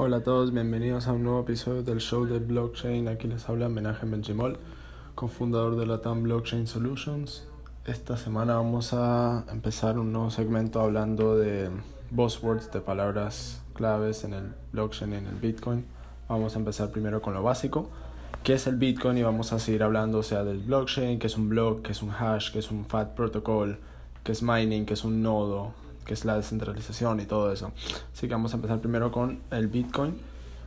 Hola a todos, bienvenidos a un nuevo episodio del show de blockchain. Aquí les habla Menaje Benchimol, cofundador de Latam Blockchain Solutions. Esta semana vamos a empezar un nuevo segmento hablando de buzzwords, de palabras claves en el blockchain y en el Bitcoin. Vamos a empezar primero con lo básico, qué es el Bitcoin y vamos a seguir hablando o sea del blockchain, qué es un block, qué es un hash, qué es un FAT protocol, qué es mining, qué es un nodo, que es la descentralización y todo eso. Así que vamos a empezar primero con el Bitcoin.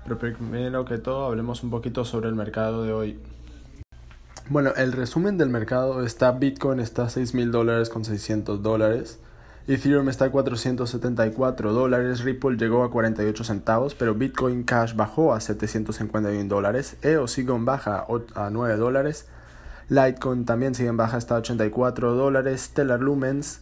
Pero primero que todo hablemos un poquito sobre el mercado de hoy. Bueno, el resumen del mercado está Bitcoin está a 6 mil dólares con 600 dólares. Ethereum está a 474 dólares, Ripple llegó a 48 centavos, pero Bitcoin Cash bajó a 751 dólares, EOS en baja a 9 dólares, Litecoin también sigue en baja hasta 84 dólares, Stellar Lumens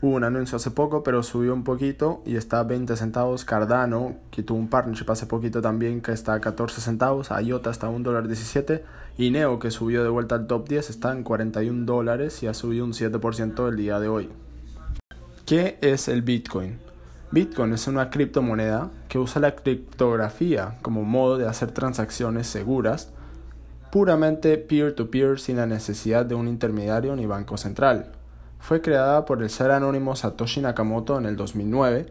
Hubo un anuncio hace poco, pero subió un poquito y está a 20 centavos. Cardano, que tuvo un partnership hace poquito también, que está a 14 centavos. IOTA está a $1.17. Y Neo, que subió de vuelta al top 10, está en 41 dólares y ha subido un 7% el día de hoy. ¿Qué es el Bitcoin? Bitcoin es una criptomoneda que usa la criptografía como modo de hacer transacciones seguras, puramente peer to -peer, sin la necesidad de un intermediario ni banco central. Fue creada por el ser anónimo Satoshi Nakamoto en el 2009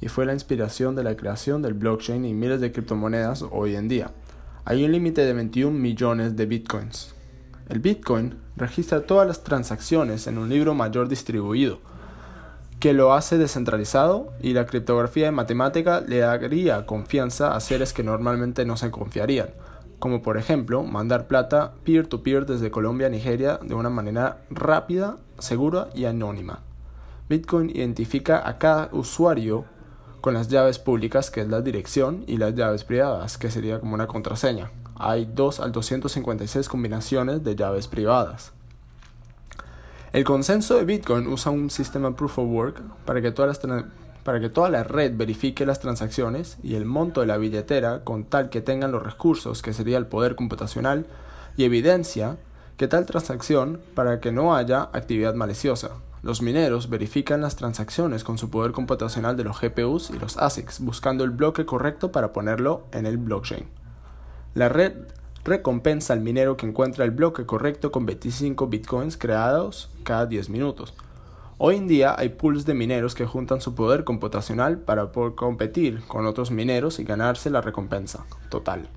y fue la inspiración de la creación del blockchain y miles de criptomonedas hoy en día. Hay un límite de 21 millones de bitcoins. El bitcoin registra todas las transacciones en un libro mayor distribuido, que lo hace descentralizado y la criptografía de matemática le daría confianza a seres que normalmente no se confiarían, como por ejemplo mandar plata peer-to-peer desde Colombia a Nigeria de una manera rápida, segura y anónima. Bitcoin identifica a cada usuario con las llaves públicas, que es la dirección, y las llaves privadas, que sería como una contraseña. Hay 2 al 256 combinaciones de llaves privadas. El consenso de Bitcoin usa un sistema Proof of Work para que todas las para que toda la red verifique las transacciones y el monto de la billetera con tal que tengan los recursos, que sería el poder computacional, y evidencia que tal transacción para que no haya actividad maliciosa. Los mineros verifican las transacciones con su poder computacional de los GPUs y los ASICs, buscando el bloque correcto para ponerlo en el blockchain. La red recompensa al minero que encuentra el bloque correcto con 25 bitcoins creados cada 10 minutos. Hoy en día hay pools de mineros que juntan su poder computacional para poder competir con otros mineros y ganarse la recompensa total.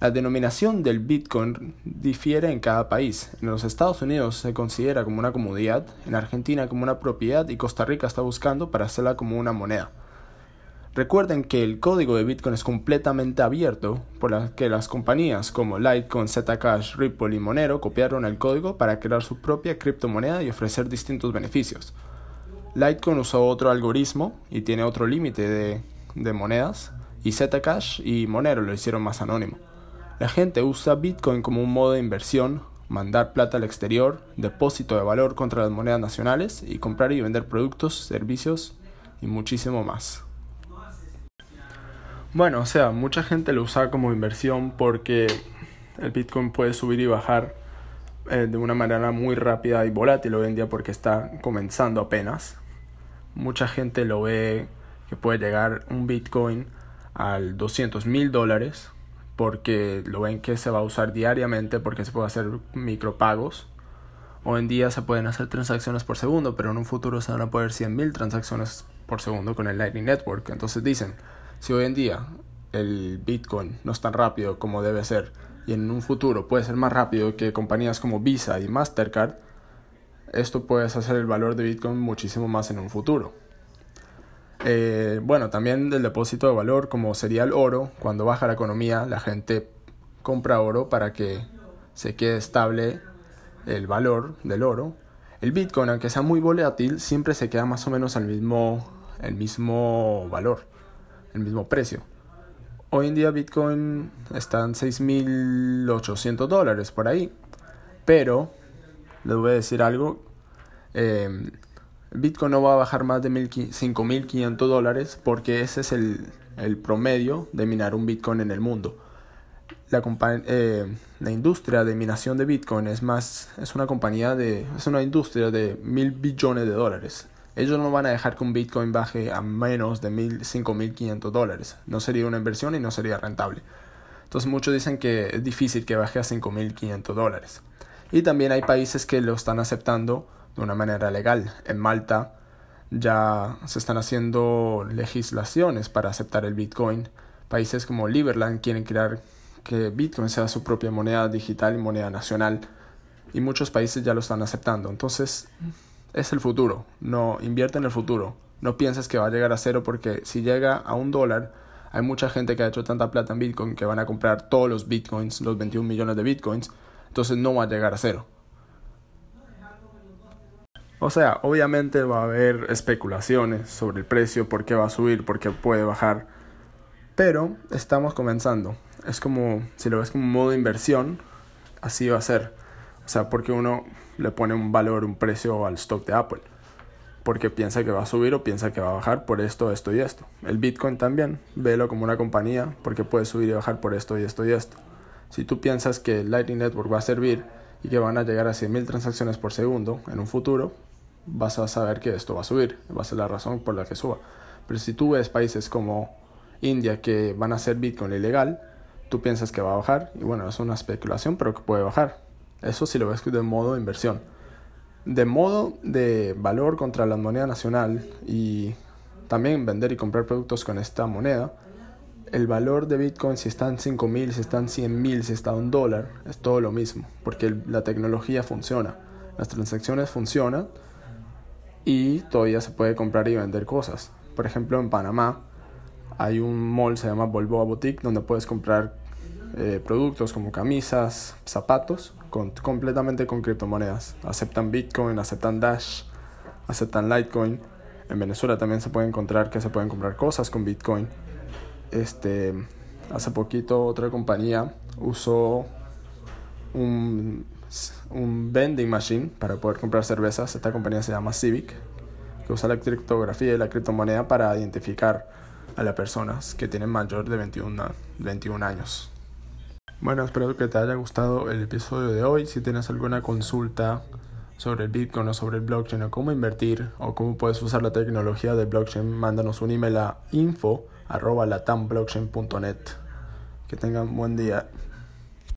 La denominación del Bitcoin difiere en cada país. En los Estados Unidos se considera como una comodidad, en Argentina como una propiedad y Costa Rica está buscando para hacerla como una moneda. Recuerden que el código de Bitcoin es completamente abierto, por lo que las compañías como Litecoin, Zcash, Ripple y Monero copiaron el código para crear su propia criptomoneda y ofrecer distintos beneficios. Litecoin usó otro algoritmo y tiene otro límite de, de monedas, y Zcash y Monero lo hicieron más anónimo. La gente usa Bitcoin como un modo de inversión, mandar plata al exterior, depósito de valor contra las monedas nacionales y comprar y vender productos, servicios y muchísimo más. Bueno, o sea, mucha gente lo usa como inversión porque el Bitcoin puede subir y bajar eh, de una manera muy rápida y volátil hoy en día porque está comenzando apenas. Mucha gente lo ve que puede llegar un Bitcoin al 200 mil dólares porque lo ven que se va a usar diariamente porque se puede hacer micropagos. Hoy en día se pueden hacer transacciones por segundo, pero en un futuro se van a poder 100 mil transacciones por segundo con el Lightning Network. Entonces dicen, si hoy en día el Bitcoin no es tan rápido como debe ser y en un futuro puede ser más rápido que compañías como Visa y Mastercard, esto puede hacer el valor de Bitcoin muchísimo más en un futuro. Eh, bueno, también del depósito de valor, como sería el oro, cuando baja la economía, la gente compra oro para que se quede estable el valor del oro. El Bitcoin, aunque sea muy volátil, siempre se queda más o menos al mismo, el mismo valor el mismo precio. Hoy en día Bitcoin está en 6.800 dólares por ahí. Pero, les voy a decir algo, eh, Bitcoin no va a bajar más de 5.500 dólares porque ese es el, el, promedio de minar un Bitcoin en el mundo. La, eh, la industria de minación de Bitcoin es más, es una compañía de, es una industria de mil billones de dólares. Ellos no van a dejar que un Bitcoin baje a menos de 5.500 dólares. No sería una inversión y no sería rentable. Entonces muchos dicen que es difícil que baje a 5.500 dólares. Y también hay países que lo están aceptando de una manera legal. En Malta ya se están haciendo legislaciones para aceptar el Bitcoin. Países como Liberland quieren crear que Bitcoin sea su propia moneda digital y moneda nacional. Y muchos países ya lo están aceptando. Entonces, es el futuro. No invierte en el futuro. No pienses que va a llegar a cero porque si llega a un dólar, hay mucha gente que ha hecho tanta plata en Bitcoin que van a comprar todos los Bitcoins, los 21 millones de Bitcoins. Entonces no va a llegar a cero. O sea, obviamente va a haber especulaciones sobre el precio, por qué va a subir, por qué puede bajar. Pero estamos comenzando. Es como, si lo ves como un modo de inversión, así va a ser. O sea, porque uno le pone un valor, un precio al stock de Apple. Porque piensa que va a subir o piensa que va a bajar por esto, esto y esto. El Bitcoin también, velo como una compañía porque puede subir y bajar por esto y esto y esto. Si tú piensas que Lightning Network va a servir y que van a llegar a 100.000 transacciones por segundo en un futuro, vas a saber que esto va a subir, va a ser la razón por la que suba. Pero si tú ves países como India que van a hacer Bitcoin ilegal, tú piensas que va a bajar y bueno, es una especulación, pero que puede bajar. Eso si lo ves de modo de inversión. De modo de valor contra la moneda nacional y también vender y comprar productos con esta moneda, el valor de Bitcoin si está en 5 mil, si está en 100 mil, si está en un dólar, es todo lo mismo, porque la tecnología funciona, las transacciones funcionan y todavía se puede comprar y vender cosas. Por ejemplo, en Panamá hay un mall, se llama Volvo Boutique, donde puedes comprar eh, productos como camisas, zapatos, completamente con criptomonedas. Aceptan Bitcoin, aceptan Dash, aceptan Litecoin. En Venezuela también se puede encontrar que se pueden comprar cosas con Bitcoin. Este, hace poquito otra compañía usó un un vending machine para poder comprar cervezas. Esta compañía se llama Civic, que usa la criptografía y la criptomoneda para identificar a las personas que tienen mayor de 21, 21 años. Bueno, espero que te haya gustado el episodio de hoy. Si tienes alguna consulta sobre el Bitcoin o sobre el blockchain o cómo invertir o cómo puedes usar la tecnología del blockchain, mándanos un email a info Que tengan buen día.